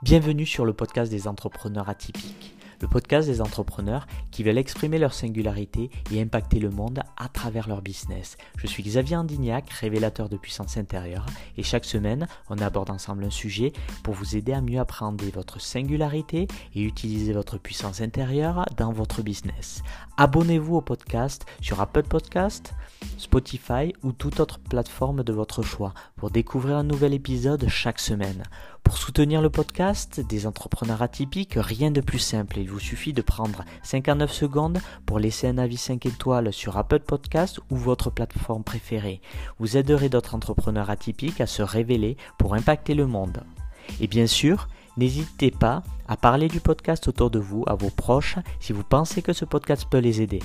Bienvenue sur le podcast des entrepreneurs atypiques, le podcast des entrepreneurs qui veulent exprimer leur singularité et impacter le monde à travers leur business. Je suis Xavier Andignac, révélateur de puissance intérieure, et chaque semaine, on aborde ensemble un sujet pour vous aider à mieux appréhender votre singularité et utiliser votre puissance intérieure dans votre business. Abonnez-vous au podcast sur Apple Podcast, Spotify ou toute autre plateforme de votre choix pour découvrir un nouvel épisode chaque semaine. Pour soutenir le podcast des entrepreneurs atypiques, rien de plus simple il vous suffit de prendre 59 secondes pour laisser un avis 5 étoiles sur Apple Podcast ou votre plateforme préférée. Vous aiderez d'autres entrepreneurs atypiques à se révéler pour impacter le monde. Et bien sûr, n'hésitez pas à parler du podcast autour de vous, à vos proches, si vous pensez que ce podcast peut les aider.